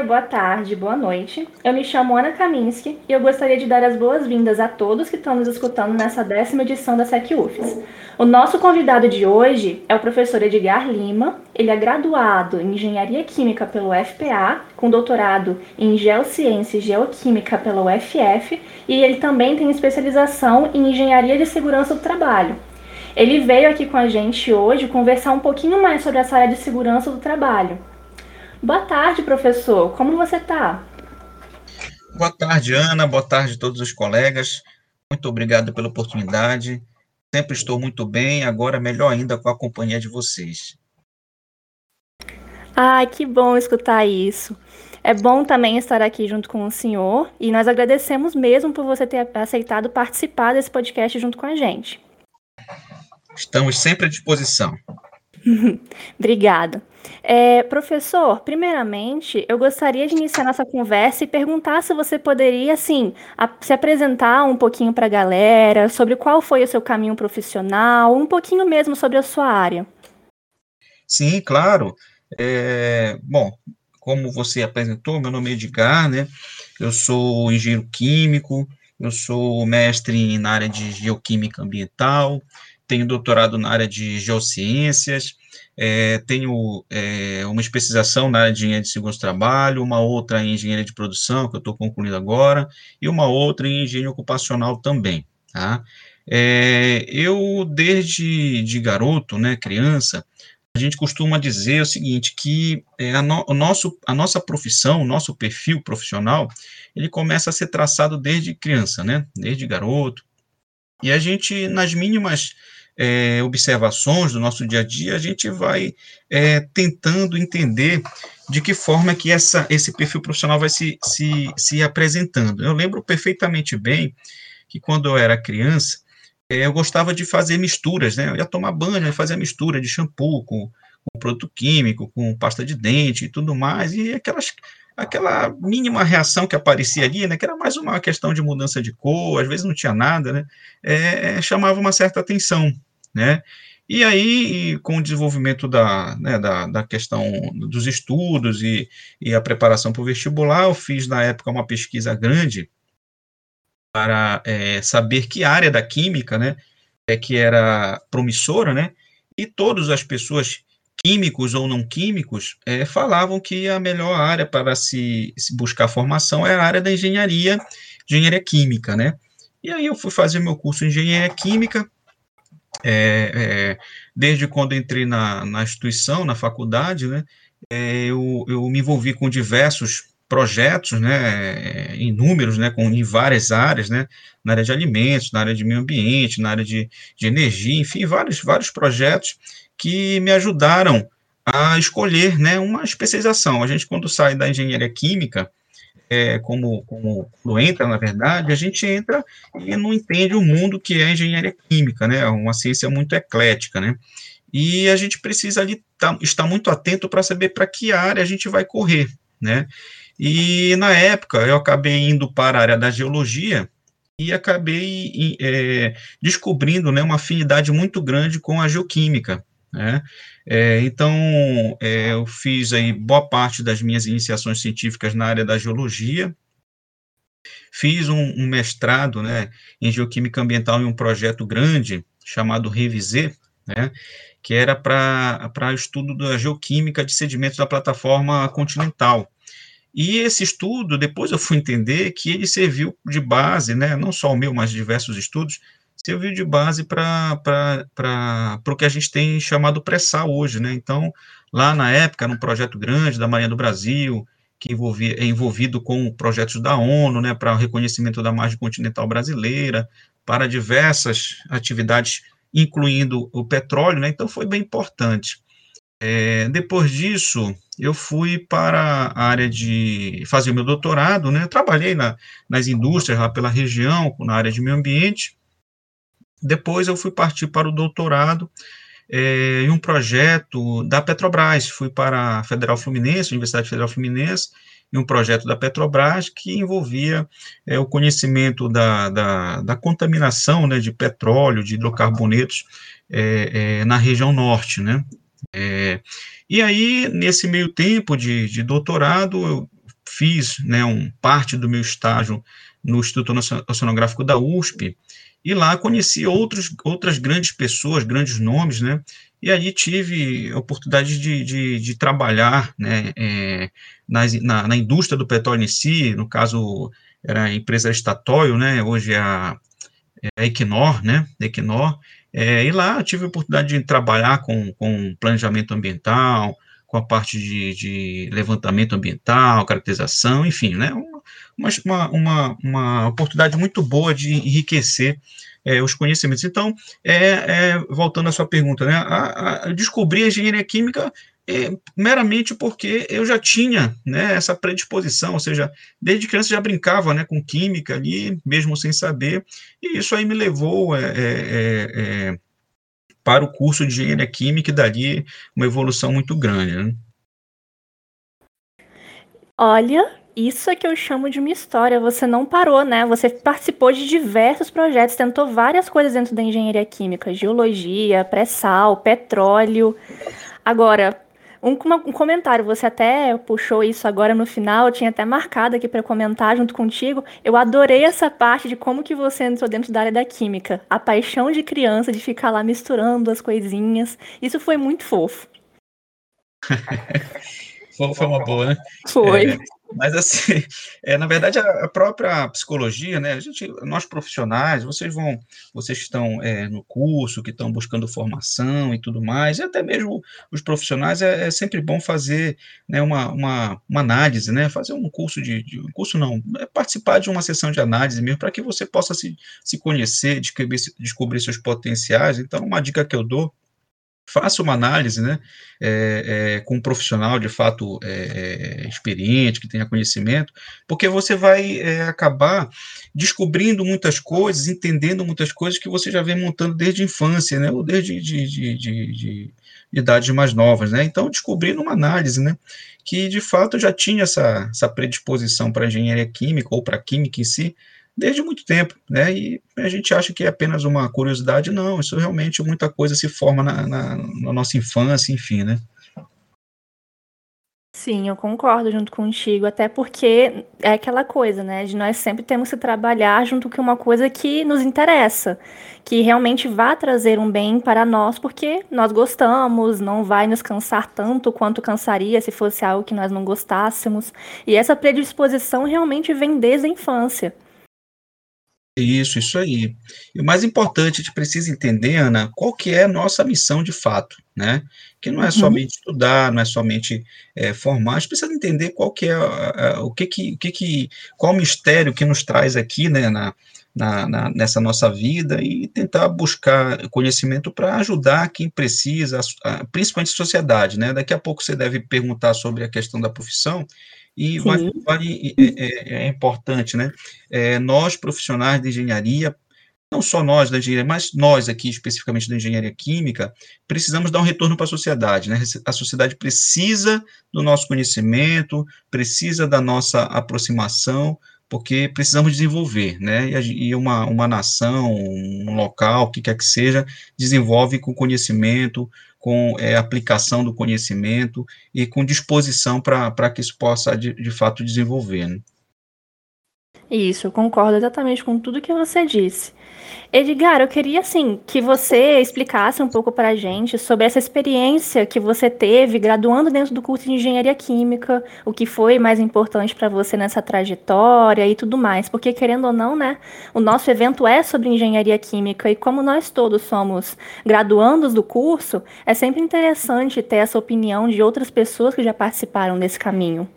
dia, boa tarde, boa noite. Eu me chamo Ana Kaminski e eu gostaria de dar as boas-vindas a todos que estão nos escutando nessa décima edição da SecUFES. O nosso convidado de hoje é o professor Edgar Lima. Ele é graduado em Engenharia Química pelo FPA, com doutorado em Geociência e Geoquímica pela UFF, e ele também tem especialização em Engenharia de Segurança do Trabalho. Ele veio aqui com a gente hoje conversar um pouquinho mais sobre essa área de segurança do trabalho. Boa tarde, professor. Como você está? Boa tarde, Ana. Boa tarde a todos os colegas. Muito obrigado pela oportunidade. Sempre estou muito bem, agora melhor ainda com a companhia de vocês. Ai, que bom escutar isso. É bom também estar aqui junto com o senhor e nós agradecemos mesmo por você ter aceitado participar desse podcast junto com a gente. Estamos sempre à disposição. Obrigada. É, professor, primeiramente, eu gostaria de iniciar nossa conversa e perguntar se você poderia, assim, a, se apresentar um pouquinho para a galera sobre qual foi o seu caminho profissional, um pouquinho mesmo sobre a sua área. Sim, claro. É, bom, como você apresentou, meu nome é Edgar, né? Eu sou engenheiro químico, eu sou mestre na área de geoquímica ambiental, tenho doutorado na área de geociências, é, tenho é, uma especialização na área de engenharia de segurança do trabalho, uma outra em engenharia de produção, que eu estou concluindo agora, e uma outra em engenharia ocupacional também, tá? É, eu, desde de garoto, né, criança, a gente costuma dizer o seguinte, que é, a, no, o nosso, a nossa profissão, o nosso perfil profissional, ele começa a ser traçado desde criança, né, desde garoto, e a gente, nas mínimas é, observações do nosso dia a dia, a gente vai é, tentando entender de que forma que essa, esse perfil profissional vai se, se, se apresentando. Eu lembro perfeitamente bem que quando eu era criança, é, eu gostava de fazer misturas, né? Eu ia tomar banho, e fazia mistura de shampoo com, com produto químico, com pasta de dente e tudo mais, e aquelas aquela mínima reação que aparecia ali, né, que era mais uma questão de mudança de cor, às vezes não tinha nada, né, é, chamava uma certa atenção né? E aí, com o desenvolvimento da, né, da, da, questão dos estudos e, e a preparação para o vestibular, eu fiz, na época, uma pesquisa grande para é, saber que área da química, né, é que era promissora, né, e todas as pessoas, químicos ou não químicos, é, falavam que a melhor área para se, se buscar formação é a área da engenharia, engenharia química, né, e aí eu fui fazer meu curso de engenharia química, é, é, desde quando entrei na, na instituição, na faculdade, né, é, eu, eu me envolvi com diversos projetos, né, inúmeros, né, com, em várias áreas, né, na área de alimentos, na área de meio ambiente, na área de, de energia, enfim, vários, vários projetos que me ajudaram a escolher, né, uma especialização. A gente, quando sai da engenharia química, é, como, como quando entra, na verdade, a gente entra e não entende o mundo que é engenharia química, né? Uma ciência muito eclética, né? E a gente precisa ali tá, estar muito atento para saber para que área a gente vai correr, né? E na época eu acabei indo para a área da geologia e acabei é, descobrindo né, uma afinidade muito grande com a geoquímica, né? É, então, é, eu fiz aí boa parte das minhas iniciações científicas na área da geologia, fiz um, um mestrado né, em geoquímica ambiental em um projeto grande chamado Revisê, né, que era para estudo da geoquímica de sedimentos da plataforma continental. E esse estudo, depois eu fui entender que ele serviu de base, né, não só o meu, mas diversos estudos, serviu de base para o que a gente tem chamado pré-sal hoje, né? Então, lá na época, era um projeto grande da Marinha do Brasil, que envolvia, é envolvido com projetos da ONU, né, para reconhecimento da margem continental brasileira, para diversas atividades, incluindo o petróleo, né? Então, foi bem importante. É, depois disso, eu fui para a área de fazer o meu doutorado, né? trabalhei na, nas indústrias lá pela região, na área de meio ambiente, depois eu fui partir para o doutorado é, em um projeto da Petrobras. Fui para a Federal Fluminense, Universidade Federal Fluminense, em um projeto da Petrobras que envolvia é, o conhecimento da, da, da, contaminação né, de petróleo, de hidrocarbonetos é, na região norte, né? e aí, nesse meio tempo de, de doutorado, eu fiz né, um, parte do meu estágio no Instituto Oceanográfico da USP, e lá conheci outros, outras grandes pessoas, grandes nomes, né? E aí tive a oportunidade de, de, de trabalhar né, é, na, na, na, indústria do petróleo em si, no caso era a empresa Statoil, né? Hoje é a, é a Equinor, né? Equinor. É, e lá tive a oportunidade de trabalhar com, com planejamento ambiental, com a parte de, de levantamento ambiental, caracterização, enfim, né? Uma, uma, uma oportunidade muito boa de enriquecer é, os conhecimentos. Então, é, é, voltando à sua pergunta, né, a, a a engenharia química é, meramente porque eu já tinha né, essa predisposição, ou seja, desde criança já brincava né, com química ali, mesmo sem saber, e isso aí me levou é, é, é para o curso de engenharia química e dali uma evolução muito grande. Né? Olha, isso é que eu chamo de uma história. Você não parou, né? Você participou de diversos projetos, tentou várias coisas dentro da engenharia química, geologia, pré-sal, petróleo. Agora, um, um, comentário, você até puxou isso agora no final, eu tinha até marcado aqui para comentar junto contigo. Eu adorei essa parte de como que você entrou dentro da área da química. A paixão de criança de ficar lá misturando as coisinhas. Isso foi muito fofo. foi uma boa, né? Foi. É, mas assim, é, na verdade a, própria psicologia, né? A gente, nós profissionais, vocês vão, vocês que estão é, no curso, que estão buscando formação e tudo mais, e até mesmo os profissionais é, é sempre bom fazer, né, uma, uma, uma, análise, né? Fazer um curso de, de um curso não, é participar de uma sessão de análise mesmo para que você possa se, se conhecer, descobrir, descobrir seus potenciais. Então, uma dica que eu dou faça uma análise, né, é, é, com um profissional de fato é, é, experiente, que tenha conhecimento, porque você vai é, acabar descobrindo muitas coisas, entendendo muitas coisas que você já vem montando desde a infância, né, ou desde de, de, de, de idades mais novas, né, então descobrindo uma análise, né, que de fato já tinha essa, essa predisposição para engenharia química ou para química em si, desde muito tempo, né? E a gente acha que é apenas uma curiosidade, não, isso realmente muita coisa se forma na, na, na nossa infância, enfim, né? Sim, eu concordo junto contigo, até porque é aquela coisa, né? De nós sempre temos que trabalhar junto com uma coisa que nos interessa, que realmente vá trazer um bem para nós, porque nós gostamos, não vai nos cansar tanto quanto cansaria se fosse algo que nós não gostássemos. E essa predisposição realmente vem desde a infância. Isso, isso aí. E o mais importante, a gente precisa entender, Ana, qual que é a nossa missão de fato, né? Que não é uhum. somente estudar, não é somente é, formar, a gente precisa entender qual que é a, a, o que que, o que que, qual o mistério que nos traz aqui, né, na, na, na nessa nossa vida e tentar buscar conhecimento para ajudar quem precisa, principalmente a sociedade, né? Daqui a pouco você deve perguntar sobre a questão da profissão, e vale, vale é, é, é, importante, né? É, nós, profissionais de engenharia, não só nós da engenharia, mas nós aqui, especificamente da engenharia química, precisamos dar um retorno para a sociedade, né? A sociedade precisa do nosso conhecimento, precisa da nossa aproximação, porque precisamos desenvolver, né? E uma, uma nação, um local, o que quer que seja, desenvolve com conhecimento, com é, aplicação do conhecimento e com disposição para que isso possa, de, de fato, desenvolver. Né? Isso, eu concordo exatamente com tudo que você disse. Edgar, eu queria assim que você explicasse um pouco para a gente sobre essa experiência que você teve graduando dentro do curso de engenharia química, o que foi mais importante para você nessa trajetória e tudo mais, porque querendo ou não, né, o nosso evento é sobre engenharia química e como nós todos somos graduandos do curso, é sempre interessante ter essa opinião de outras pessoas que já participaram desse caminho.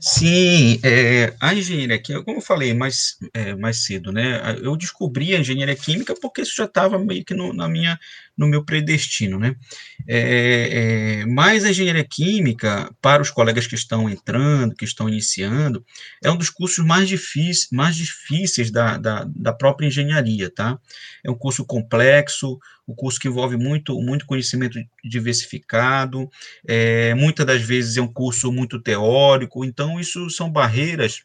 Sim, é, a engenharia química, como eu falei mais, é, mais cedo, né? Eu descobri a engenharia química porque isso já estava meio que no, na minha, no meu predestino, né? É, é, mas a engenharia química, para os colegas que estão entrando, que estão iniciando, é um dos cursos mais, difíceis, mais difíceis da, da, da própria engenharia, tá? É um curso complexo, um curso que envolve muito, muito conhecimento diversificado, é, muitas das vezes é um curso muito teórico, então isso são barreiras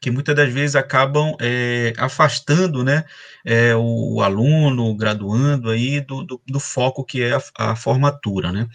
que muitas das vezes acabam é, afastando né, é, o, o, aluno, o graduando aí do, do, do foco que é a, a formatura, né?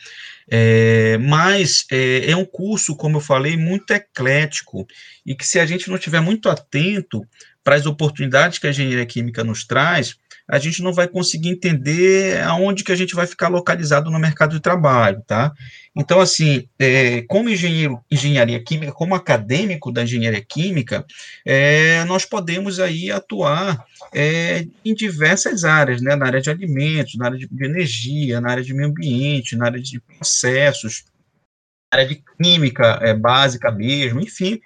É, mas é, um curso, como eu falei, muito eclético e que se a gente não estiver muito atento para as oportunidades que a engenharia química nos traz, a gente não vai conseguir entender aonde que a gente vai ficar localizado no mercado de trabalho, tá? Então, assim, é, como engenheiro, engenharia química, como acadêmico da engenharia química, é, nós podemos aí atuar é, em diversas áreas, né? Na área de alimentos, na área de, energia, na área de meio ambiente, na área de processos, na área de química é, básica mesmo, enfim,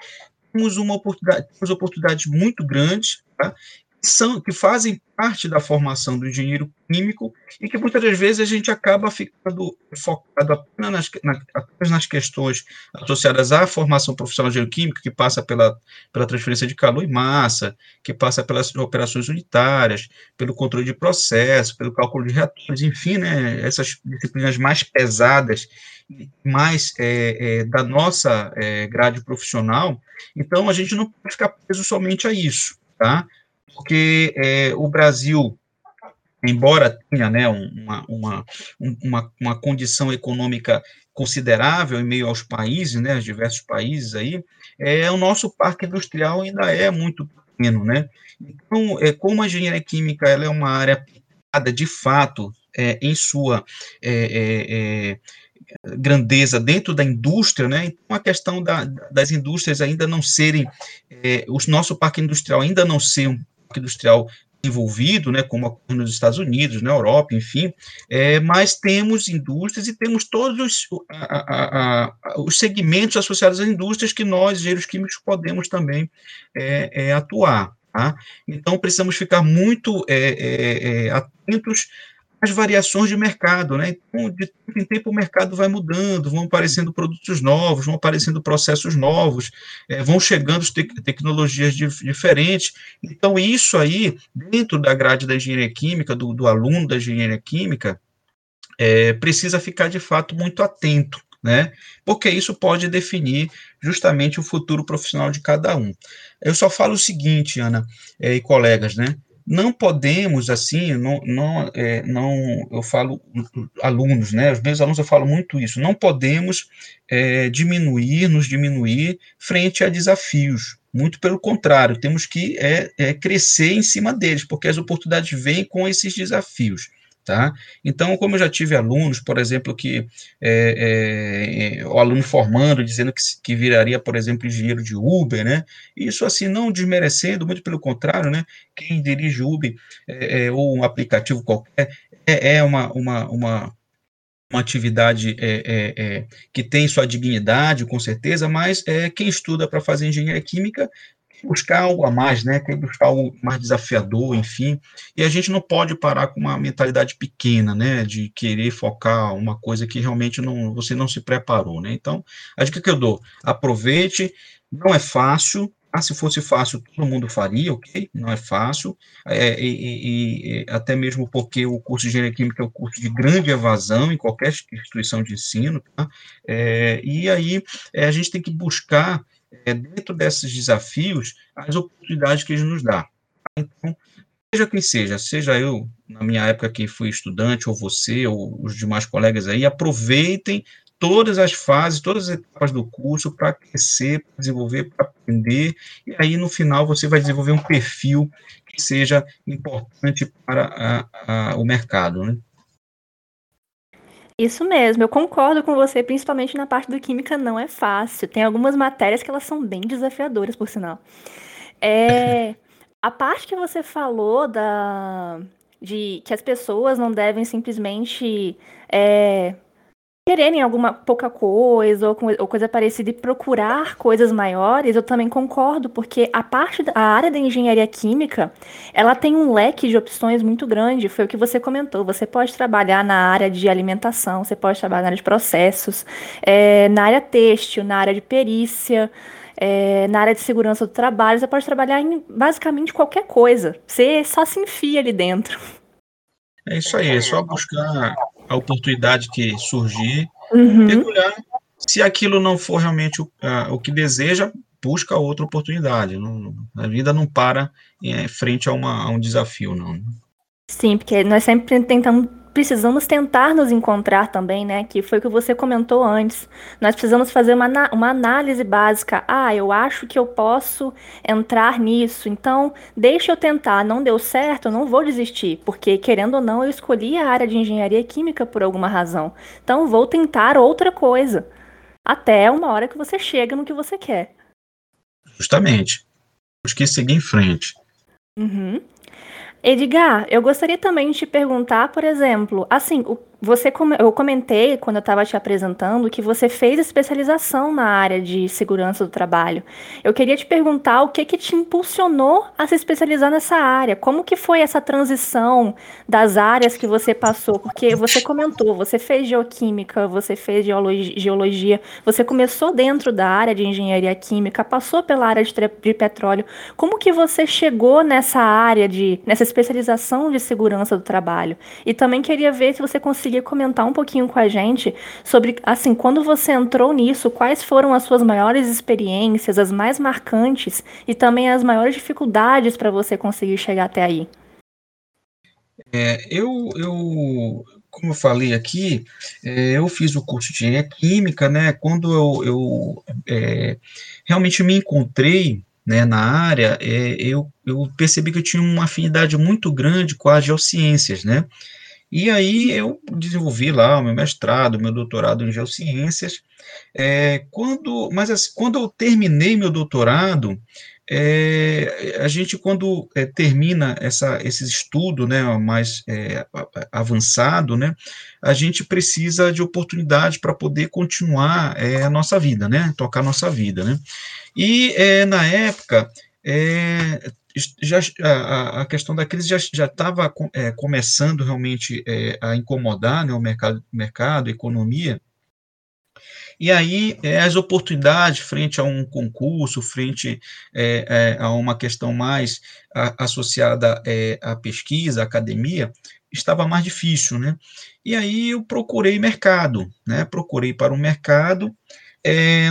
temos uma oportunidade, temos oportunidades muito grandes, tá? São, que fazem parte da formação do engenheiro químico e que muitas vezes a gente acaba ficando focado apenas nas, na, apenas nas questões associadas à formação profissional de engenheiro químico, que passa pela, pela transferência de calor e massa, que passa pelas operações unitárias, pelo controle de processos, pelo cálculo de reatores, enfim, né, essas disciplinas mais pesadas, mais é, é, da nossa é, grade profissional, então a gente não pode ficar preso somente a isso, tá? Porque é, o Brasil, embora tenha né, uma, uma, uma, uma condição econômica considerável em meio aos países, né, aos diversos países aí, é, o nosso parque industrial ainda é muito pequeno, né? Então, é, como a engenharia química ela é uma área aplicada de fato é, em sua é, é, é grandeza dentro da indústria, né? Então a questão da, das indústrias ainda não serem, é, o nosso parque industrial ainda não ser um industrial envolvido, né, como nos Estados Unidos, na Europa, enfim, é, mas temos indústrias e temos todos os, a, a, a, os segmentos associados às indústrias que nós, engenheiros químicos, podemos também é, é, atuar. Tá? Então, precisamos ficar muito é, é, é, atentos as variações de mercado, né? Então, de tempo em tempo o mercado vai mudando, vão aparecendo produtos novos, vão aparecendo processos novos, é, vão chegando te tecnologias diferentes. Então, isso aí, dentro da grade da engenharia química, do, do aluno da engenharia química, é, precisa ficar de fato muito atento, né? Porque isso pode definir justamente o futuro profissional de cada um. Eu só falo o seguinte, Ana é, e colegas, né? Não podemos, assim, não, não, é, não, eu falo alunos, né, os meus alunos eu falo muito isso, não podemos é, diminuir, nos diminuir frente a desafios, muito pelo contrário, temos que é, é, crescer em cima deles, porque as oportunidades vêm com esses desafios. Tá? Então, como eu já tive alunos, por exemplo, que é, é, o aluno formando, dizendo que, que viraria, por exemplo, engenheiro de Uber, né? Isso assim, não desmerecendo, muito pelo contrário, né? Quem dirige Uber é, é ou um aplicativo qualquer é, é uma, uma, uma, uma atividade é, é, é, que tem sua dignidade, com certeza, mas é, quem estuda para fazer engenharia química buscar algo a mais, né? Tem que buscar algo mais desafiador, enfim. E a gente não pode parar com uma mentalidade pequena, né? De querer focar uma coisa que realmente não, você não se preparou, né? Então, a dica que eu dou: aproveite. Não é fácil, ah, se fosse fácil, todo mundo faria, ok? Não é fácil, é, e, e, até mesmo porque o curso de engenharia química é um curso de grande evasão em qualquer instituição de ensino, tá? É, e aí é, a gente tem que buscar é, dentro desses desafios, as oportunidades que ele nos dá. Então, seja quem seja, seja eu, na minha época que fui estudante, ou você, ou os demais colegas aí, aproveitem todas as fases, todas as etapas do curso para crescer, para desenvolver, para aprender, e aí no final você vai desenvolver um perfil que seja importante para a, a, o mercado, né? Isso mesmo, eu concordo com você, principalmente na parte do química não é fácil. Tem algumas matérias que elas são bem desafiadoras, por sinal. É, a parte que você falou da, de que as pessoas não devem simplesmente é, quererem alguma pouca coisa ou, ou, coisa parecida e procurar coisas maiores, eu também concordo, porque a parte a área da engenharia química, ela tem um leque de opções muito grande, foi o que você comentou. Você pode trabalhar na área de alimentação, você pode trabalhar na área de processos, é, na área têxtil, na área de perícia. É, na área de segurança do trabalho, você pode trabalhar em basicamente qualquer coisa. Você só se enfia ali dentro. É isso aí, é só buscar a oportunidade que surgir, uhum. mergulhar. Se aquilo não for realmente o, o que deseja, busca outra oportunidade. Não, a vida não para em frente a, uma, a um desafio, não. Sim, porque nós sempre tentamos precisamos tentar nos encontrar também, né? Que foi o que você comentou antes. Nós precisamos fazer uma, uma análise básica. Ah, eu acho que eu posso entrar nisso, então deixa eu tentar. Não deu certo, eu não vou desistir, porque querendo ou não, eu escolhi a área de engenharia química por alguma razão. Então vou tentar outra coisa. Até uma hora que você chega no que você quer. Justamente. Temos que seguir em frente. Uhum. Edgar, eu gostaria também de te perguntar, por exemplo, assim, o você, eu comentei quando eu estava te apresentando que você fez especialização na área de segurança do trabalho. Eu queria te perguntar o que que te impulsionou a se especializar nessa área? Como que foi essa transição das áreas que você passou? Porque você comentou, você fez geoquímica, você fez geologia, você começou dentro da área de engenharia química, passou pela área de, de petróleo. Como que você chegou nessa área de nessa especialização de segurança do trabalho? E também queria ver se você conseguia conseguir comentar um pouquinho com a gente sobre, assim, quando você entrou nisso, quais foram as suas maiores experiências, as mais marcantes e também as maiores dificuldades para você conseguir chegar até aí? É, eu, eu, como eu falei aqui, é, eu fiz o curso de engenharia química, né? Quando eu, eu é, realmente me encontrei né, na área, é, eu, eu percebi que eu tinha uma afinidade muito grande com as geociências, né? E aí eu desenvolvi lá o meu mestrado, meu doutorado em geociências. É, quando, mas assim, quando eu terminei meu doutorado, é, a gente quando é, termina essa, esse estudo, né, mais é, avançado, né, a gente precisa de oportunidade para poder continuar é, a nossa vida, né, tocar a nossa vida, né. E é, na época é, já, a, a, questão da crise já estava é, começando realmente é, a incomodar né, o mercado, mercado, a economia, e aí, é, as oportunidades frente a um concurso, frente é, é, a uma questão mais a, associada é, à pesquisa, à academia, estava mais difícil, né? E aí eu procurei mercado, né? Procurei para o mercado.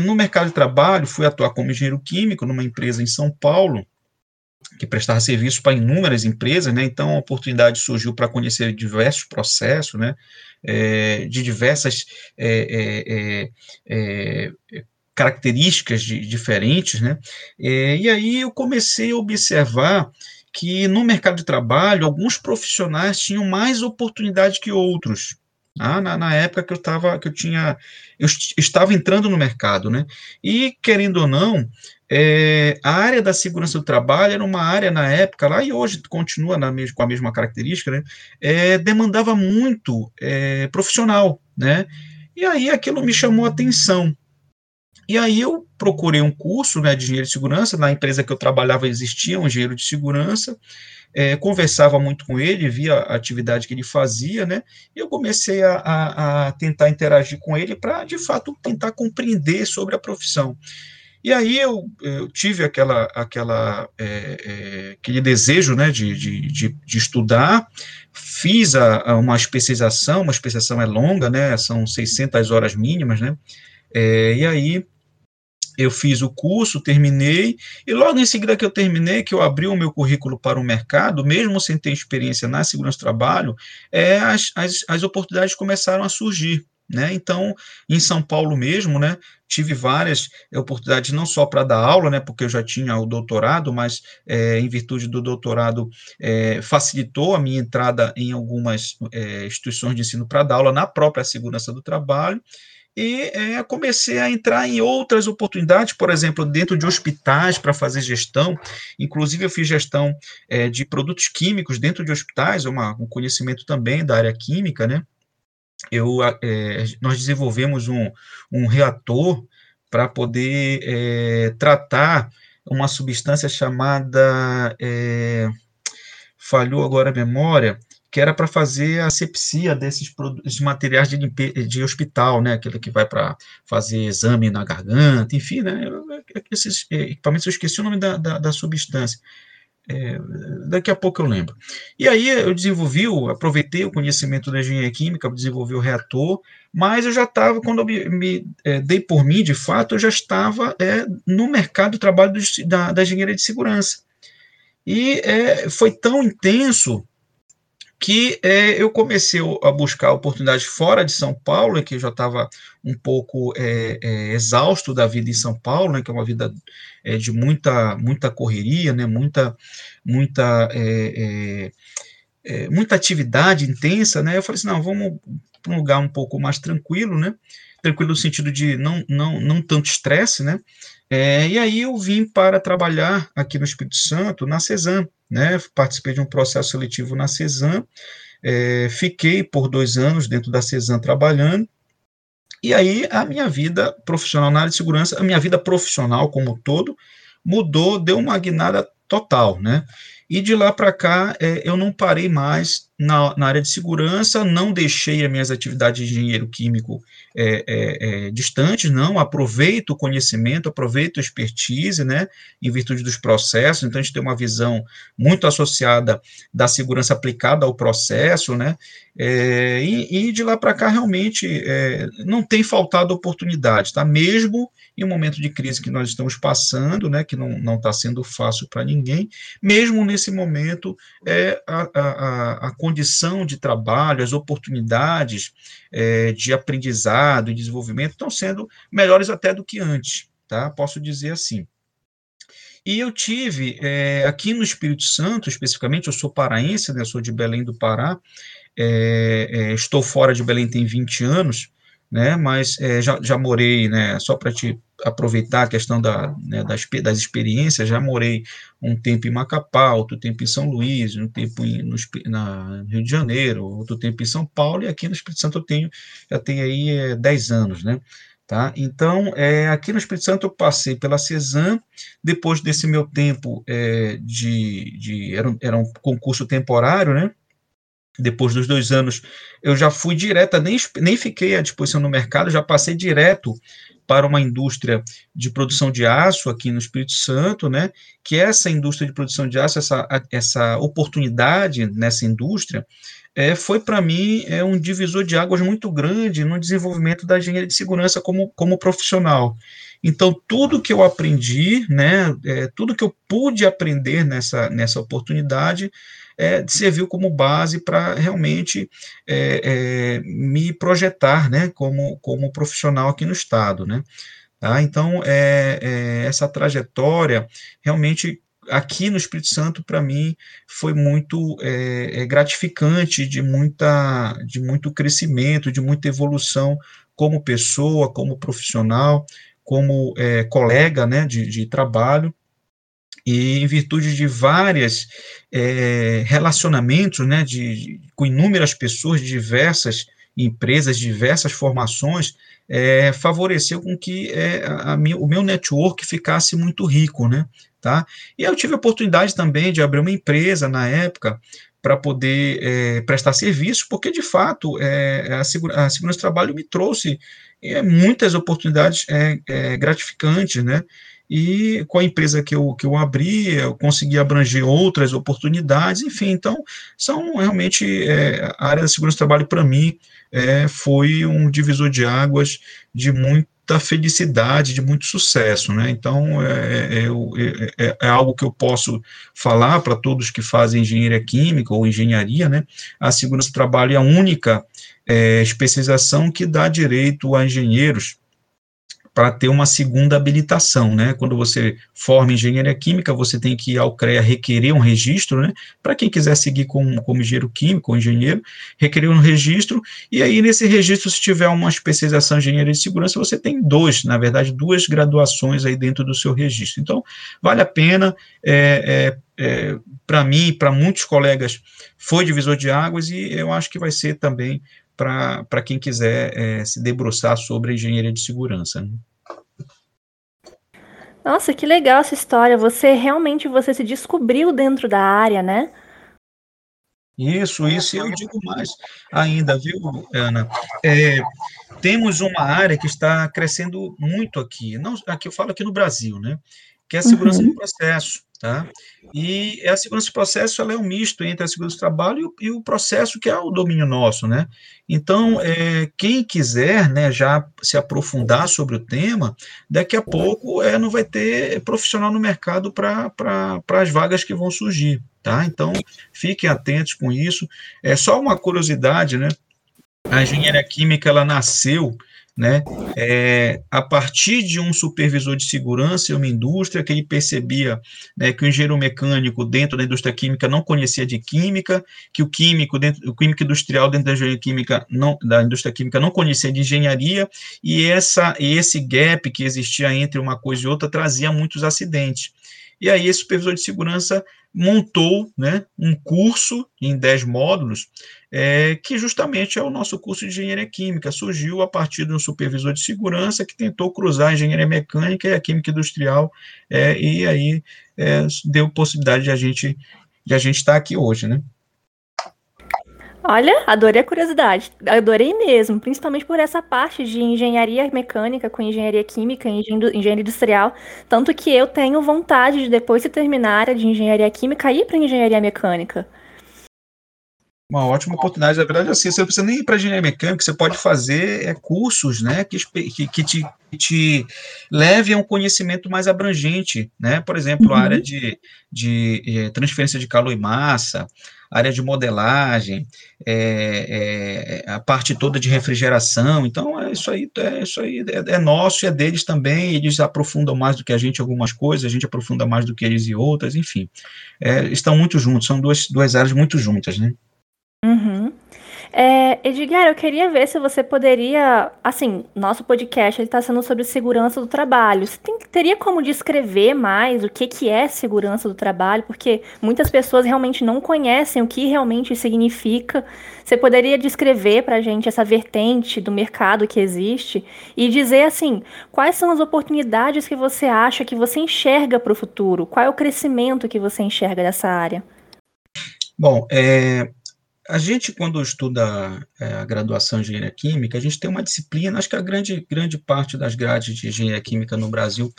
No mercado de trabalho, fui atuar como engenheiro químico numa empresa em São Paulo, que prestava serviço para inúmeras empresas, né? Então a oportunidade surgiu para conhecer diversos processos, né? É, de diversas é, é, características de, diferentes, né? e aí eu comecei a observar que no mercado de trabalho alguns profissionais tinham mais oportunidade que outros. Ah, na, na, época que eu estava, que eu tinha, eu estava entrando no mercado, né? E querendo ou não, é, a área da segurança do trabalho era uma área na época lá e hoje continua com a mesma característica, né? É, demandava muito é, profissional, né? E aí aquilo me chamou a atenção. E aí eu procurei um curso né, de engenheiro de segurança, na empresa que eu trabalhava existia um engenheiro de segurança, é, conversava muito com ele, via a atividade que ele fazia, né, e eu comecei a, a, a tentar interagir com ele para, de fato, tentar compreender sobre a profissão. E aí eu, eu tive aquela, aquela, é, é, aquele desejo né, de, de, de, estudar, fiz a, a, uma especialização, uma especialização é longa, né, são 600 horas mínimas, né, é, e aí eu fiz o curso, terminei, e logo em seguida que eu terminei, que eu abri o meu currículo para o mercado, mesmo sem ter experiência na segurança do trabalho, é, as, as, as oportunidades começaram a surgir. Né? Então, em São Paulo mesmo, né, tive várias oportunidades, não só para dar aula, né, porque eu já tinha o doutorado, mas é, em virtude do doutorado é, facilitou a minha entrada em algumas é, instituições de ensino para dar aula na própria segurança do trabalho, e é, comecei a entrar em outras oportunidades, por exemplo, dentro de hospitais para fazer gestão. Inclusive, eu fiz gestão é, de produtos químicos dentro de hospitais, uma, um conhecimento também da área química, né? Eu, é, nós desenvolvemos um, um reator para poder é, tratar uma substância chamada. É, falhou agora a memória, que era para fazer a asepsia desses, materiais de, de hospital, né, aquele que vai para fazer exame na garganta, enfim, né, esses equipamentos, eu esqueci o nome da, da, da substância. É, daqui a pouco eu lembro. E aí eu desenvolvi, aproveitei o conhecimento da engenharia química, desenvolvi o reator, mas eu já estava, quando eu me, me é, dei por mim, de fato, eu já estava é, no mercado de trabalho do, da, da engenharia de segurança. E é, foi tão intenso que é, eu comecei a buscar oportunidades fora de São Paulo, que eu já estava um pouco é, é, exausto da vida em São Paulo, né, que é uma vida é, de muita, muita correria, né, muita, muita, é, é, muita atividade intensa, né, eu falei assim, não, vamos para um lugar um pouco mais tranquilo, né, tranquilo no sentido de não, não, não tanto estresse, né, e aí eu vim para trabalhar aqui no Espírito Santo, na CESAM, né? Participei de um processo seletivo na CESAM, é, fiquei por dois anos dentro da CESAM trabalhando, e aí a minha vida profissional na área de segurança, a minha vida profissional como um todo, mudou, deu uma guinada total, né? E de lá para cá, é, eu não parei mais na, na, área de segurança, não deixei as minhas atividades de engenheiro químico é, é, é, distantes, não, aproveito o conhecimento, aproveito a expertise, né, em virtude dos processos, então a gente tem uma visão muito associada da segurança aplicada ao processo, né, é, e, e, de lá para cá, realmente, é, não tem faltado oportunidade, tá, mesmo em um momento de crise que nós estamos passando, né, que não está sendo fácil para ninguém, mesmo nesse momento, é, a, a, a condição de trabalho, as oportunidades é, de aprendizado e desenvolvimento estão sendo melhores até do que antes, tá? Posso dizer assim. E eu tive, é, aqui no Espírito Santo, especificamente, eu sou paraense, né, sou de Belém do Pará, é, é, estou fora de Belém tem 20 anos, né, mas é, já, já morei, né, só para te aproveitar a questão da, né, das, das experiências, já morei um tempo em Macapá, outro tempo em São Luís, um tempo em, no, na Rio de Janeiro, outro tempo em São Paulo, e aqui no Espírito Santo eu tenho, já tenho aí é, 10 anos, né, Tá? Então, é, aqui no Espírito Santo eu passei pela CESAM, depois desse meu tempo é, de, de era, um, era um concurso temporário, né? Depois dos dois anos, eu já fui direta, nem, nem fiquei à disposição no mercado, já passei direto para uma indústria de produção de aço aqui no Espírito Santo, né? Que essa indústria de produção de aço, essa, essa oportunidade nessa indústria, é, foi para mim é um divisor de águas muito grande no desenvolvimento da engenharia de segurança como, como profissional. Então, tudo que eu aprendi, né, é, tudo que eu pude aprender nessa, nessa oportunidade, é, serviu como base para realmente é, é, me projetar né, como, como profissional aqui no Estado. Né? Tá? Então, é, é, essa trajetória realmente aqui no Espírito Santo, para mim, foi muito é, é, gratificante, de, muita, de muito crescimento, de muita evolução como pessoa, como profissional, como é, colega né, de, de trabalho e em virtude de várias é, relacionamentos, né, de, de, com inúmeras pessoas de diversas empresas, diversas formações, é, favoreceu com que é, a, a, o meu network ficasse muito rico, né, tá? E eu tive a oportunidade também de abrir uma empresa na época para poder é, prestar serviço, porque de fato é, a, segura, a segurança do trabalho me trouxe é, muitas oportunidades gratificantes, né? E com a empresa que eu, que eu abri, eu consegui abranger outras oportunidades, enfim, então, são realmente, é, a área da segurança do trabalho, para mim, é, foi um divisor de águas de muita felicidade, de muito sucesso, né, então, é, é, é, é algo que eu posso falar para todos que fazem engenharia química ou engenharia, né, a segurança do trabalho é a única é, especialização que dá direito a engenheiros para ter uma segunda habilitação, né? Quando você forma engenharia química, você tem que ir ao CREA requerer um registro, né? Para quem quiser seguir como, como engenheiro químico ou engenheiro, requerer um registro, e aí nesse registro, se tiver uma especialização em engenharia de segurança, você tem dois, na verdade, duas graduações aí dentro do seu registro. Então, vale a pena, é, é, é, para mim, para muitos colegas, foi divisor de águas, e eu acho que vai ser também para quem quiser é, se debruçar sobre a engenharia de segurança. Né? Nossa, que legal essa história. Você realmente você se descobriu dentro da área, né? Isso, isso, e eu digo mais ainda, viu, Ana? É, temos uma área que está crescendo muito aqui, não, aqui eu falo aqui no Brasil, né? Que é a segurança uhum. do processo, tá? E a segurança do processo ela é um misto entre a segurança do trabalho e o, processo que é o domínio nosso, né? Então, é, quem quiser né, já se aprofundar sobre o tema, daqui a pouco é, não vai ter profissional no mercado para as vagas que vão surgir, tá? Então, fiquem atentos com isso. É só uma curiosidade, né? A engenharia química, ela nasceu né, é, a partir de um supervisor de segurança em uma indústria que ele percebia né, que o engenheiro mecânico dentro da indústria química não conhecia de química, que o químico dentro, o químico industrial dentro da engenharia química não, da indústria química não conhecia de engenharia e essa e esse gap que existia entre uma coisa e outra trazia muitos acidentes. E aí esse supervisor de segurança montou né, um curso em 10 módulos, é, que justamente é o nosso curso de engenharia química. Surgiu a partir de um supervisor de segurança que tentou cruzar a engenharia mecânica e a química industrial, é, e aí é, deu possibilidade de a gente de a gente estar aqui hoje, né? Olha, adorei a curiosidade. Adorei mesmo, principalmente por essa parte de engenharia mecânica com engenharia química e engenharia industrial. Tanto que eu tenho vontade de, depois de terminar a de engenharia química, ir para engenharia mecânica. Uma ótima oportunidade. Na verdade, assim, você não precisa nem ir para engenharia mecânica, você pode fazer é, cursos né, que, que, que, te, que te leve a um conhecimento mais abrangente. Né? Por exemplo, uhum. a área de, de, de eh, transferência de calor e massa, área de modelagem, é, é, a parte toda de refrigeração. Então, é isso aí, é, isso aí é, é, nosso e é deles também. Eles aprofundam mais do que a gente algumas coisas, a gente aprofunda mais do que eles e outras, enfim. É, estão muito juntos, são duas, duas áreas muito juntas, né? Uhum. É, Edgar, eu queria ver se você poderia, assim, nosso podcast está sendo sobre segurança do trabalho. Você tem, teria como descrever mais o que, que é segurança do trabalho? Porque muitas pessoas realmente não conhecem o que realmente significa. Você poderia descrever para a gente essa vertente do mercado que existe e dizer, assim, quais são as oportunidades que você acha que você enxerga para o futuro? Qual é o crescimento que você enxerga dessa área? Bom, é, a gente, quando estuda é, a graduação em engenharia química, a gente tem uma disciplina, acho que a grande, grande parte das grades de engenharia química no Brasil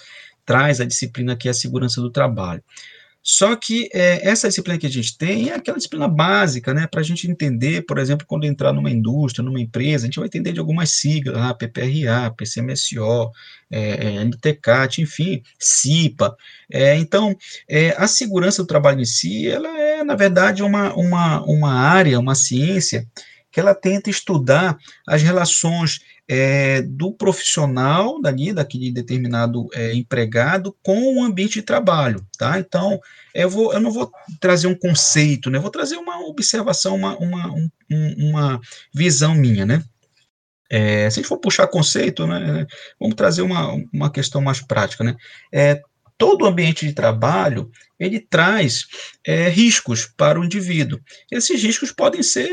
traz a disciplina que é a segurança do trabalho. Só que é, essa disciplina que a gente tem é aquela disciplina básica, né, para a gente entender, por exemplo, quando entrar numa indústria, numa empresa, a gente vai entender de algumas siglas, ah, PPRA, PCMSO, é, é, enfim, CIPA. É, então, é, a segurança do trabalho em si, ela é, na verdade, uma, uma, uma área, uma ciência que ela tenta estudar as relações é, do profissional dali, daquele determinado é, empregado, com o ambiente de trabalho, tá? Então, eu, vou, eu não vou trazer um conceito, né? Eu vou trazer uma observação, uma, uma, um, uma visão minha, né? É, se a gente for puxar conceito, né, vamos trazer uma, uma questão mais prática, né? É, todo o ambiente de trabalho ele traz é, riscos para o indivíduo. Esses riscos podem ser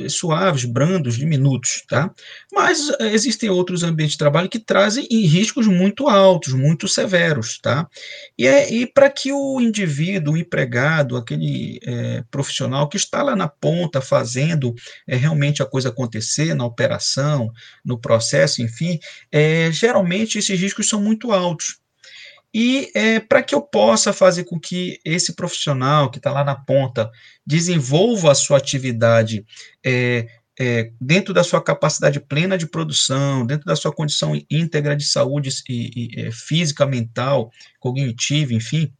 é, suaves, brandos, diminutos, tá? Mas é, existem outros ambientes de trabalho que trazem riscos muito altos, muito severos, tá? E, é, e para que o indivíduo, o empregado, aquele é, profissional que está lá na ponta fazendo é, realmente a coisa acontecer na operação, no processo, enfim, geralmente esses riscos são muito altos. E é, para que eu possa fazer com que esse profissional que está lá na ponta desenvolva a sua atividade é, é, dentro da sua capacidade plena de produção, dentro da sua condição íntegra de saúde e, e, é, física, mental, cognitiva, enfim,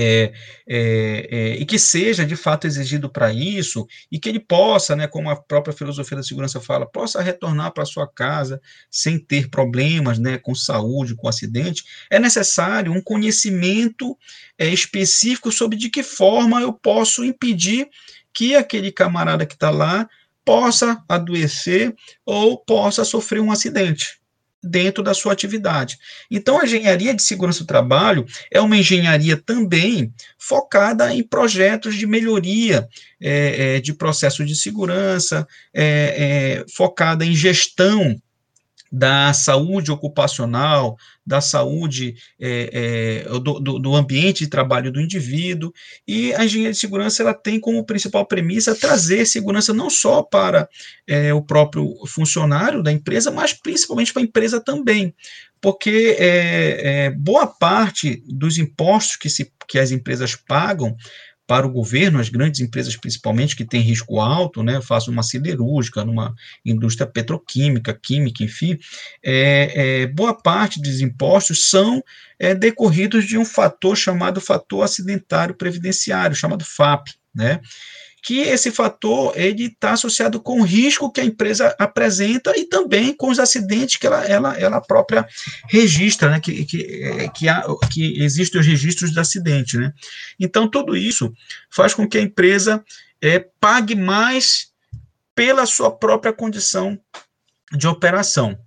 é, é, é, e que seja de fato exigido para isso, e que ele possa, né, como a própria filosofia da segurança fala, possa retornar para sua casa sem ter problemas né, com saúde, com acidente, é necessário um conhecimento é, específico sobre de que forma eu posso impedir que aquele camarada que está lá possa adoecer ou possa sofrer um acidente dentro da sua atividade. Então, a engenharia de segurança do trabalho é uma engenharia também focada em projetos de melhoria é, é, de processos de segurança, é, focada em gestão da saúde ocupacional, da saúde é, é, do, do, ambiente de trabalho do indivíduo, e a engenharia de segurança ela tem como principal premissa trazer segurança não só para é, o próprio funcionário da empresa, mas principalmente para a empresa também, porque é, é, boa parte dos impostos que, se, que as empresas pagam para o governo, as grandes empresas principalmente, que têm risco alto, né, faço uma siderúrgica, numa indústria petroquímica, química, enfim, é, é, boa parte dos impostos são é, decorridos de um fator chamado fator acidentário previdenciário, chamado FAP, né, que esse fator ele está associado com o risco que a empresa apresenta e também com os acidentes que ela, ela, ela própria registra, né, que, que, que, há, que existem os registros de acidente. Né? Então, tudo isso faz com que a empresa é, pague mais pela sua própria condição de operação.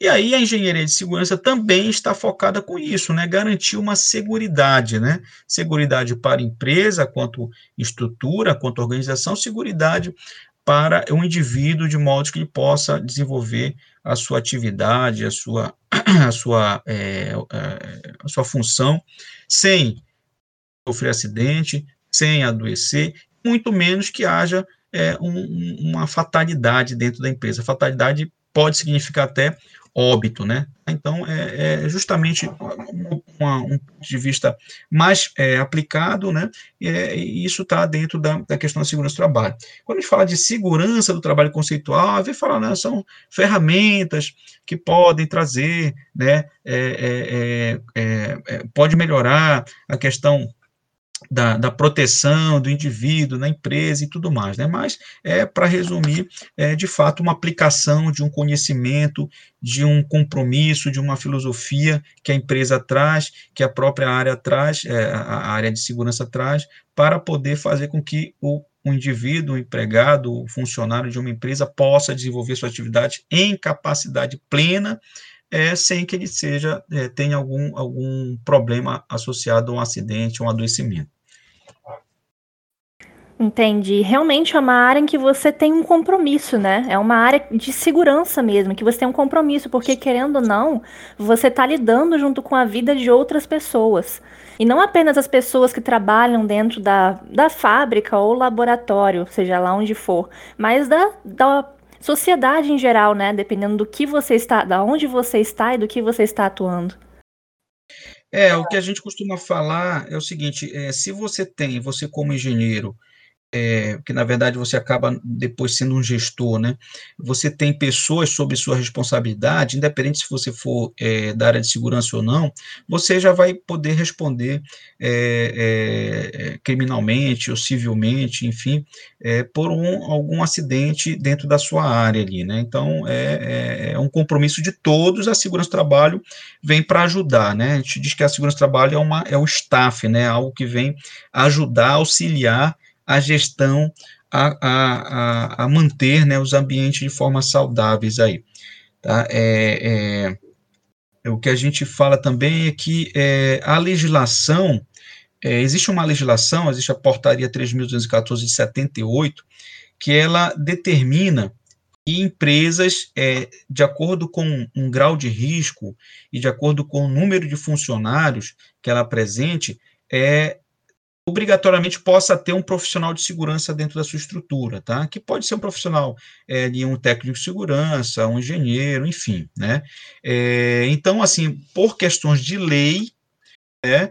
E aí a engenharia de segurança também está focada com isso, né? Garantir uma seguridade, né? Seguridade para a empresa, quanto estrutura, quanto organização, seguridade para o indivíduo, de modo que ele possa desenvolver a sua atividade, a sua, a sua, é, é, a sua função, sem sofrer acidente, sem adoecer, muito menos que haja é, um, uma fatalidade dentro da empresa. Fatalidade pode significar até óbito, né? Então, é, é justamente uma, um ponto de vista mais é, aplicado, né? E, é, e isso está dentro da, da, questão da segurança do trabalho. Quando a gente fala de segurança do trabalho conceitual, a gente fala, né, são ferramentas que podem trazer, né? É, é, pode melhorar a questão da, da, proteção do indivíduo na empresa e tudo mais, né? Mas é para resumir, é de fato uma aplicação de um conhecimento, de um compromisso, de uma filosofia que a empresa traz, que a própria área traz, é, a área de segurança traz, para poder fazer com que o, indivíduo, o empregado, o funcionário de uma empresa possa desenvolver sua atividade em capacidade plena é, sem que ele seja é, tenha algum, algum problema associado a um acidente um adoecimento. Entendi. Realmente é uma área em que você tem um compromisso, né? É uma área de segurança mesmo, que você tem um compromisso, porque querendo ou não, você está lidando junto com a vida de outras pessoas. E não apenas as pessoas que trabalham dentro da, da fábrica ou laboratório, seja lá onde for, mas da, da sociedade em geral, né? Dependendo do que você está, da onde você está e do que você está atuando. É, o que a gente costuma falar é o seguinte: é, se você tem, você como engenheiro, é, que na verdade você acaba depois sendo um gestor, né? Você tem pessoas sob sua responsabilidade, independente se você for é, da área de segurança ou não, você já vai poder responder é, é criminalmente ou civilmente, enfim, é, por um, algum acidente dentro da sua área ali, né? Então é, é, um compromisso de todos. A segurança do trabalho vem para ajudar, né? A gente diz que a segurança do trabalho é uma é o staff, né? Algo que vem ajudar, auxiliar a gestão a, a, a, manter né, os ambientes de forma saudáveis aí. Tá? É, é, o que a gente fala também é que é, a legislação, é, existe uma legislação, existe a portaria 3.214 de 78, que ela determina que empresas, é, de acordo com um grau de risco e de acordo com o número de funcionários que ela apresente, é, obrigatoriamente possa ter um profissional de segurança dentro da sua estrutura, tá? Que pode ser um profissional é, de um técnico de segurança, um engenheiro, enfim, né? É, então, assim, por questões de lei, é,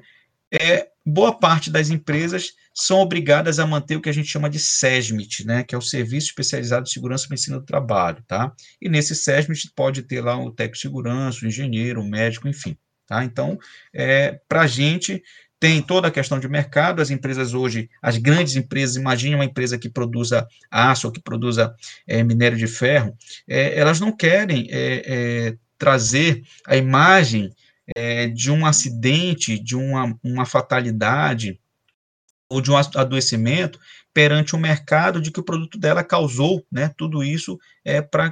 é, boa parte das empresas são obrigadas a manter o que a gente chama de SESMIT, né? Que é o Serviço Especializado de Segurança o Ensino do Trabalho, tá? E nesse SESMIT pode ter lá o técnico de segurança, o engenheiro, o médico, enfim, tá? Então, é, para a gente tem toda a questão de mercado, as empresas hoje, as grandes empresas, imagine uma empresa que produza aço que produza é, minério de ferro, é, elas não querem é, trazer a imagem de um acidente, de uma, uma fatalidade, ou de um adoecimento perante o mercado de que o produto dela causou, né, tudo isso é para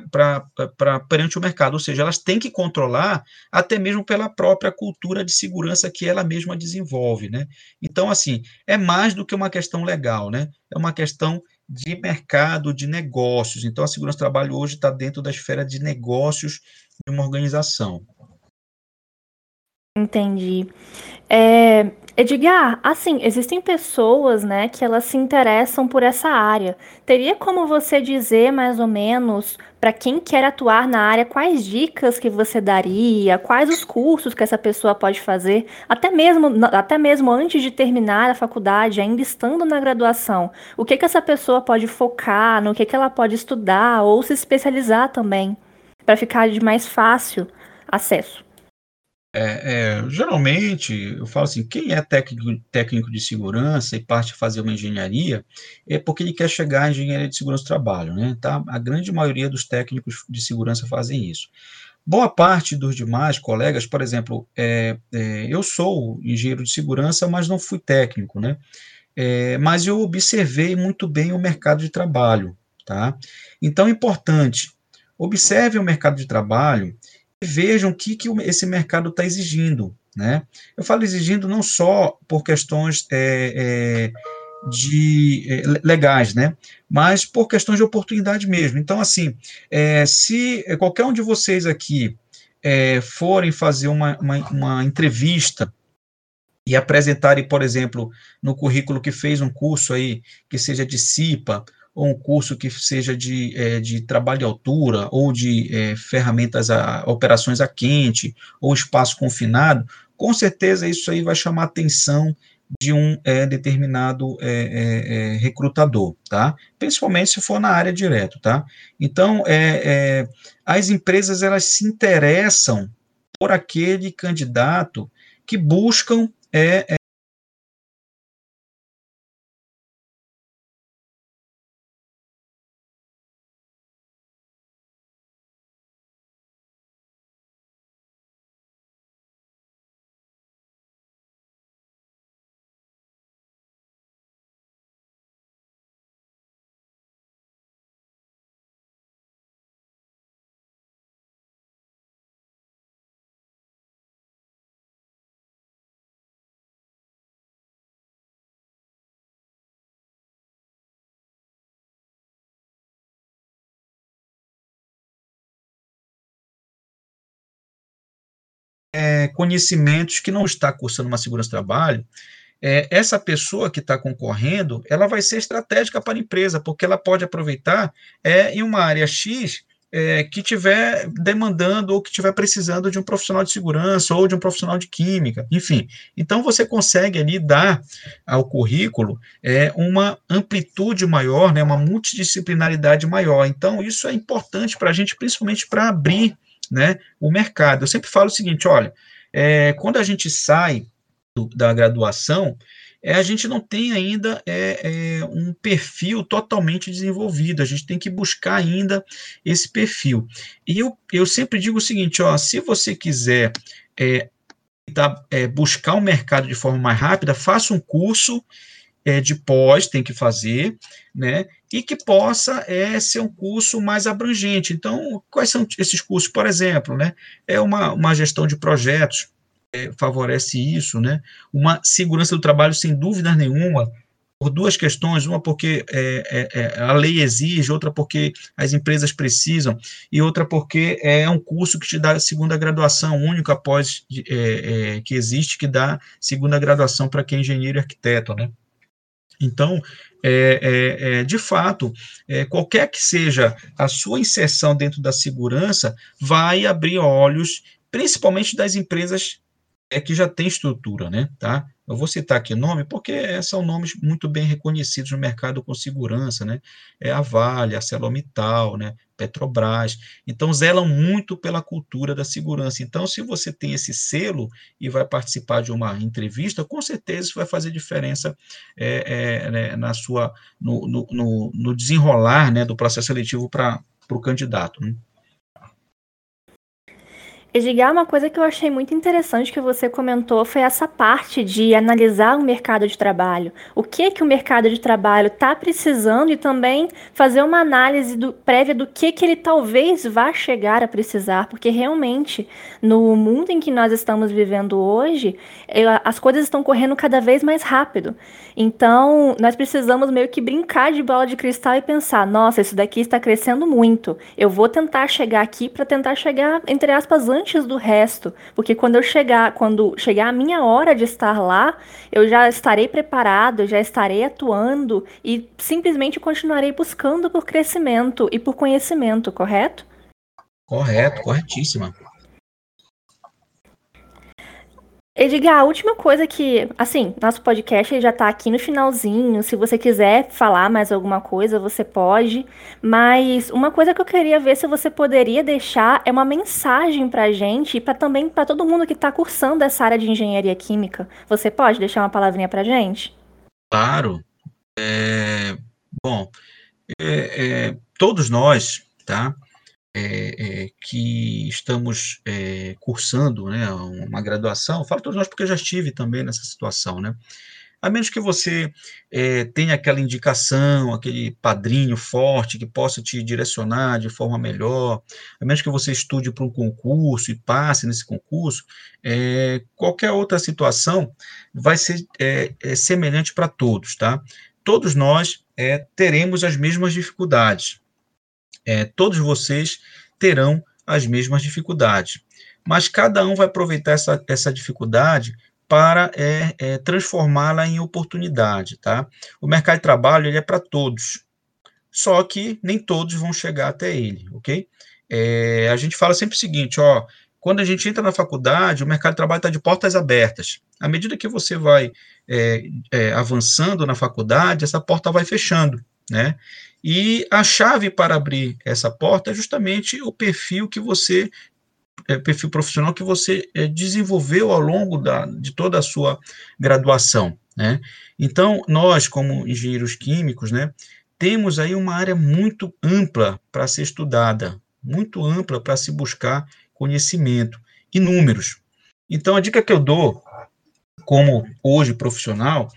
perante o mercado, ou seja, elas têm que controlar até mesmo pela própria cultura de segurança que ela mesma desenvolve, né? Então, assim, é mais do que uma questão legal, né? É uma questão de mercado, de negócios. Então, a segurança do trabalho hoje está dentro da esfera de negócios de uma organização. Entendi. É, Edgar, assim, existem pessoas, né, que elas se interessam por essa área. Teria como você dizer mais ou menos para quem quer atuar na área quais dicas que você daria, quais os cursos que essa pessoa pode fazer, até mesmo até mesmo antes de terminar a faculdade, ainda estando na graduação, o que que essa pessoa pode focar, no que que ela pode estudar ou se especializar também, para ficar de mais fácil acesso. É, é, geralmente, eu falo assim, quem é técnico, técnico de segurança e parte fazer uma engenharia, é porque ele quer chegar à engenharia de segurança do trabalho, né? Tá? A grande maioria dos técnicos de segurança fazem isso. Boa parte dos demais colegas, por exemplo, é, é, eu sou engenheiro de segurança, mas não fui técnico, né? É, mas eu observei muito bem o mercado de trabalho, tá? Então, é importante, observe o mercado de trabalho vejam o que, que esse mercado está exigindo. Né? Eu falo exigindo não só por questões é, é, de é, legais, né? mas por questões de oportunidade mesmo. Então, assim, é, se qualquer um de vocês aqui é, forem fazer uma, uma, uma entrevista e apresentarem, por exemplo, no currículo que fez um curso aí, que seja de CIPA, ou um curso que seja de, é, de trabalho de altura, ou de é, ferramentas, a, operações a quente, ou espaço confinado, com certeza isso aí vai chamar a atenção de um é, determinado é, é, é, recrutador, tá? Principalmente se for na área direto, tá? Então, as empresas, elas se interessam por aquele candidato que buscam é, é, conhecimentos que não está cursando uma segurança trabalho, é, essa pessoa que está concorrendo, ela vai ser estratégica para a empresa, porque ela pode aproveitar é, em uma área X é, que estiver demandando ou que estiver precisando de um profissional de segurança ou de um profissional de química, enfim. Então você consegue ali dar ao currículo é, uma amplitude maior, né, uma multidisciplinaridade maior. Então isso é importante para a gente, principalmente para abrir né, o mercado. Eu sempre falo o seguinte, olha, é, quando a gente sai do, da graduação, é, a gente não tem ainda é, é, um perfil totalmente desenvolvido, a gente tem que buscar ainda esse perfil. E eu, eu sempre digo o seguinte, ó, se você quiser é, tá, é, buscar o um mercado de forma mais rápida, faça um curso é, de pós, tem que fazer, né? E que possa é, ser um curso mais abrangente. Então, quais são esses cursos? Por exemplo, né? É uma, uma gestão de projetos, é, favorece isso, né? Uma segurança do trabalho, sem dúvida nenhuma, por duas questões, uma porque é, é, é, a lei exige, outra porque as empresas precisam, e outra porque é um curso que te dá segunda graduação única após é, é, que existe, que dá segunda graduação para quem é engenheiro e arquiteto, né? Então, é, é, é, de fato, é, qualquer que seja a sua inserção dentro da segurança, vai abrir olhos, principalmente das empresas é, que já têm estrutura, né? Tá? Eu vou citar aqui nome porque são nomes muito bem reconhecidos no mercado com segurança, né? É a Vale, a ArcelorMittal, né? Petrobras. Então, zelam muito pela cultura da segurança. Então, se você tem esse selo e vai participar de uma entrevista, com certeza isso vai fazer diferença é, é, né, na sua, no, no, no, desenrolar né, do processo seletivo para o candidato. Né? Edgar, uma coisa que eu achei muito interessante que você comentou foi essa parte de analisar o mercado de trabalho. O que que o mercado de trabalho está precisando e também fazer uma análise do, prévia do que que ele talvez vá chegar a precisar, porque realmente no mundo em que nós estamos vivendo hoje, as coisas estão correndo cada vez mais rápido. Então, nós precisamos meio que brincar de bola de cristal e pensar: nossa, isso daqui está crescendo muito. Eu vou tentar chegar aqui para tentar chegar entre aspas antes antes do resto, porque quando eu chegar, quando chegar a minha hora de estar lá, eu já estarei preparado, já estarei atuando e simplesmente continuarei buscando por crescimento e por conhecimento, correto? Correto, corretíssima. Edgar, a última coisa que, assim, nosso podcast já está aqui no finalzinho. Se você quiser falar mais alguma coisa, você pode. Mas uma coisa que eu queria ver se você poderia deixar é uma mensagem para gente e para também para todo mundo que está cursando essa área de engenharia química. Você pode deixar uma palavrinha para gente? Claro. É, bom, é, é, todos nós, tá? É, é, que estamos é, cursando né, uma graduação, falo todos nós porque eu já estive também nessa situação, né? A menos que você é, tenha aquela indicação, aquele padrinho forte que possa te direcionar de forma melhor, a menos que você estude para um concurso e passe nesse concurso, é, qualquer outra situação vai ser é, semelhante para todos, tá? Todos nós teremos as mesmas dificuldades, é, todos vocês terão as mesmas dificuldades, mas cada um vai aproveitar essa, essa dificuldade para é, é, transformá-la em oportunidade, tá? O mercado de trabalho ele é para todos, só que nem todos vão chegar até ele, ok? É, a gente fala sempre o seguinte, ó, quando a gente entra na faculdade, o mercado de trabalho está de portas abertas. À medida que você vai é, é, avançando na faculdade, essa porta vai fechando, né? E a chave para abrir essa porta é justamente o perfil que você, é, perfil profissional que você é, desenvolveu ao longo da, de toda a sua graduação, né? Então, nós, como engenheiros químicos, né, temos aí uma área muito ampla para ser estudada, muito ampla para se buscar conhecimento e números. Então, a dica que eu dou, como hoje profissional,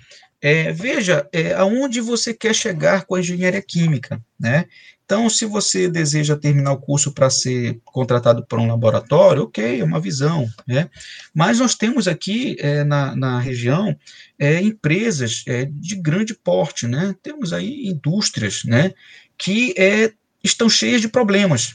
é, veja é, aonde você quer chegar com a engenharia química, né? Então, se você deseja terminar o curso para ser contratado para um laboratório, ok, é uma visão, né? Mas nós temos aqui é, na, na região é, empresas é, de grande porte, né? Temos aí indústrias, né? Que é, estão cheias de problemas,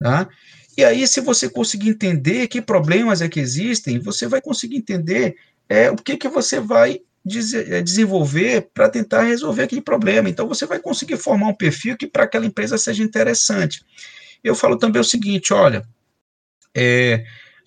tá? E aí, se você conseguir entender que problemas é que existem, você vai conseguir entender é, o que, que você vai desenvolver para tentar resolver aquele problema. Então, você vai conseguir formar um perfil que para aquela empresa seja interessante. Eu falo também o seguinte: olha, é,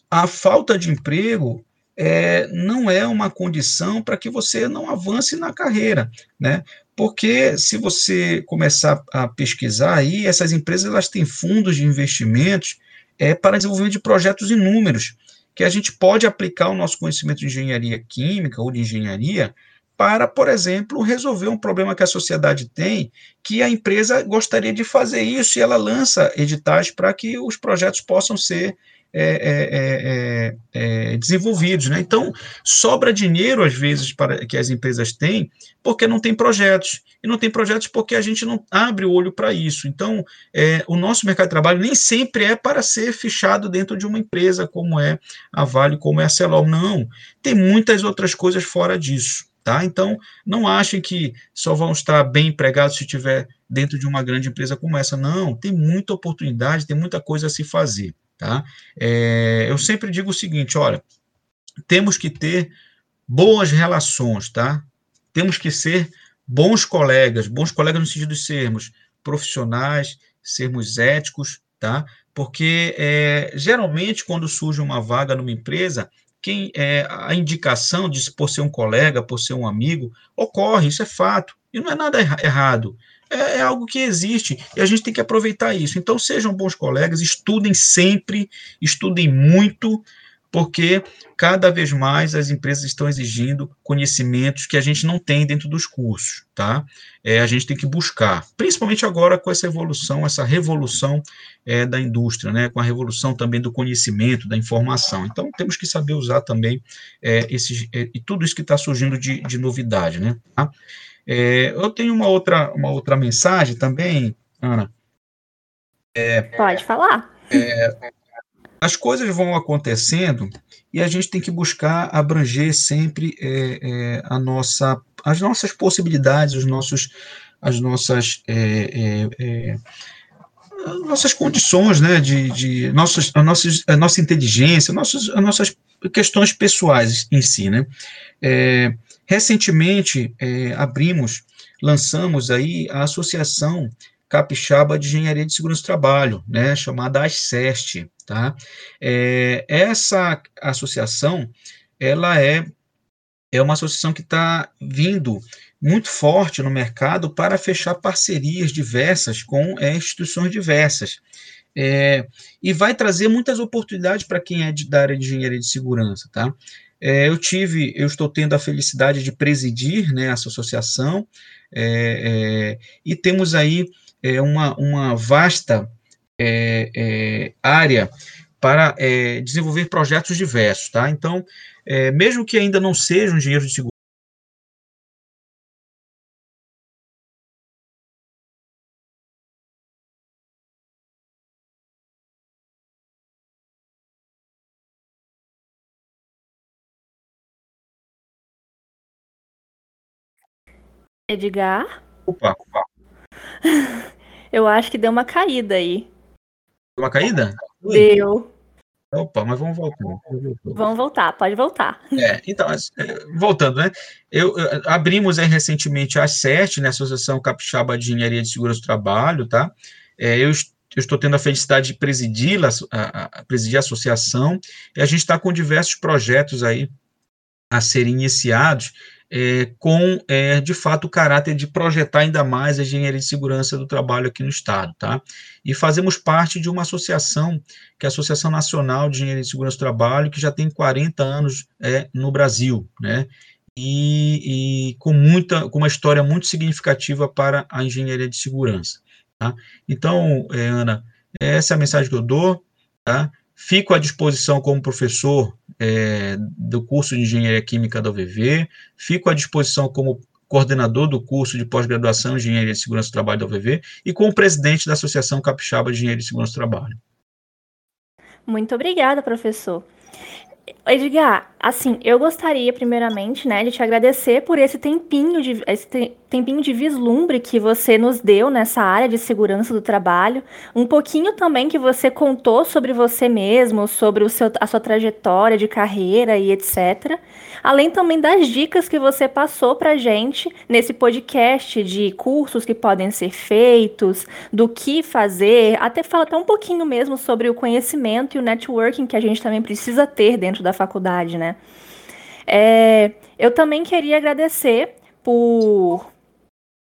a falta de emprego é, não é uma condição para que você não avance na carreira, né? Porque se você começar a pesquisar aí, essas empresas elas têm fundos de investimentos é, para desenvolvimento de projetos inúmeros que a gente pode aplicar o nosso conhecimento de engenharia química ou de engenharia para, por exemplo, resolver um problema que a sociedade tem, que a empresa gostaria de fazer isso e ela lança editais para que os projetos possam ser é é, é, é, é, desenvolvidos. Né? Então, sobra dinheiro, às vezes, para que as empresas têm, porque não tem projetos. E não tem projetos porque a gente não abre o olho para isso. Então, o nosso mercado de trabalho nem sempre é para ser fichado dentro de uma empresa como é a Vale, como é a Celol. Não, tem muitas outras coisas fora disso. Tá? Então, não achem que só vão estar bem empregados se estiver dentro de uma grande empresa como essa. Não, tem muita oportunidade, tem muita coisa a se fazer. Tá? É, eu sempre digo o seguinte: olha, temos que ter boas relações, tá? Temos que ser bons colegas, bons colegas no sentido de sermos profissionais, sermos éticos, tá? Porque é, geralmente quando surge uma vaga numa empresa, quem é a indicação de por ser um colega, por ser um amigo, ocorre, isso é fato. E não é nada errado é, é, algo que existe e a gente tem que aproveitar isso. Então, sejam bons colegas, estudem sempre, estudem muito, porque cada vez mais as empresas estão exigindo conhecimentos que a gente não tem dentro dos cursos, tá? É, a gente tem que buscar, principalmente agora com essa evolução, essa revolução é, da indústria, né? Com a revolução também do conhecimento, da informação. Então, temos que saber usar também é, esses, é, e tudo isso que está surgindo de, de novidade, né? Tá? É, eu tenho uma outra, uma outra mensagem também, Ana. É, Pode falar. É, as coisas vão acontecendo e a gente tem que buscar abranger sempre é, é, a nossa, as nossas possibilidades, os nossos, as nossas, é, nossas condições, né, de, de nossas, a, nossas, a nossa inteligência, nossas, as nossas questões pessoais em si, né. É, recentemente, é, abrimos, lançamos aí a Associação Capixaba de Engenharia de Segurança do Trabalho, né, chamada ASCEST, tá? É, essa associação, ela é, é uma associação que está vindo muito forte no mercado para fechar parcerias diversas com é, instituições diversas. É, e vai trazer muitas oportunidades para quem é de, da área de engenharia de segurança, tá? É, eu tive, eu estou tendo a felicidade de presidir né, essa associação, é, é, e temos aí é, uma, uma vasta é, área para desenvolver projetos diversos, tá? Então, mesmo que ainda não seja um engenheiro de segurança, Edgar? Opa, opa. Eu acho que deu uma caída aí. Deu uma caída? Ui. Deu. Opa, mas vamos voltar. Vamos voltar, pode voltar. É, então, é, voltando, né? Eu, eu abrimos aí recentemente a SET, né, Associação Capixaba de Engenharia de Segurança do Trabalho, tá? É, eu, eu, estou tendo a felicidade de presidir a, a, presidir a associação, e a gente está com diversos projetos aí a serem iniciados é, com, é, de fato, o caráter de projetar ainda mais a engenharia de segurança do trabalho aqui no Estado, tá? E fazemos parte de uma associação, que é a Associação Nacional de Engenharia de Segurança do Trabalho, que já tem 40 anos é, no Brasil, né? E, e, com muita, com uma história muito significativa para a engenharia de segurança, tá? Então, é, Ana, essa é a mensagem que eu dou, tá? Fico à disposição como professor é, do curso de Engenharia Química da UVV, fico à disposição como coordenador do curso de pós-graduação em Engenharia de Segurança do Trabalho da UVV e como presidente da Associação Capixaba de Engenharia de Segurança do Trabalho. Muito obrigada, professor. Edgar, assim, eu gostaria primeiramente, né, de te agradecer por esse tempinho de esse tempinho de vislumbre que você nos deu nessa área de segurança do trabalho, um pouquinho também que você contou sobre você mesmo, sobre o seu, a sua trajetória de carreira e etc. Além também das dicas que você passou pra gente nesse podcast de cursos que podem ser feitos, do que fazer, até fala até um pouquinho mesmo sobre o conhecimento e o networking que a gente também precisa ter dentro da faculdade, né? É, eu também queria agradecer por.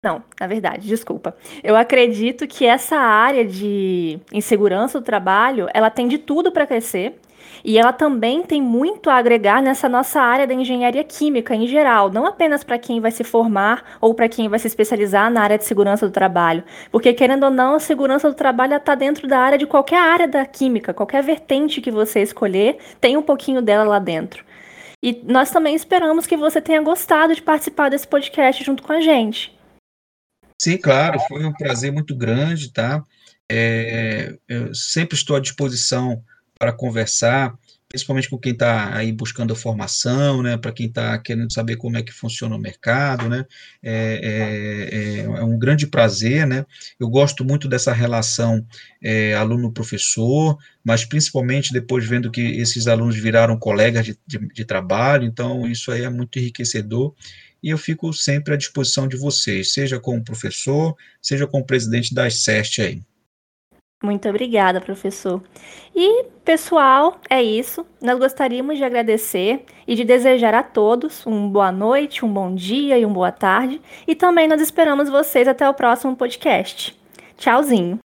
Não, na verdade, desculpa. Eu acredito que essa área de insegurança do trabalho, ela tem de tudo para crescer. E ela também tem muito a agregar nessa nossa área da engenharia química em geral, não apenas para quem vai se formar ou para quem vai se especializar na área de segurança do trabalho. Porque, querendo ou não, a segurança do trabalho está dentro da área de qualquer área da química, qualquer vertente que você escolher, tem um pouquinho dela lá dentro. E nós também esperamos que você tenha gostado de participar desse podcast junto com a gente. Sim, claro, foi um prazer muito grande, tá? É, eu sempre estou à disposição para conversar, principalmente com quem está aí buscando a formação, né, para quem está querendo saber como é que funciona o mercado, né, é, é, é, um grande prazer, né, eu gosto muito dessa relação é, aluno-professor, mas principalmente depois vendo que esses alunos viraram colegas de, de, de trabalho, então isso aí é muito enriquecedor, e eu fico sempre à disposição de vocês, seja como professor, seja como presidente da SEST aí. Muito obrigada, professor. E, pessoal, é isso. Nós gostaríamos de agradecer e de desejar a todos uma boa noite, um bom dia e uma boa tarde. E também nós esperamos vocês até o próximo podcast. Tchauzinho.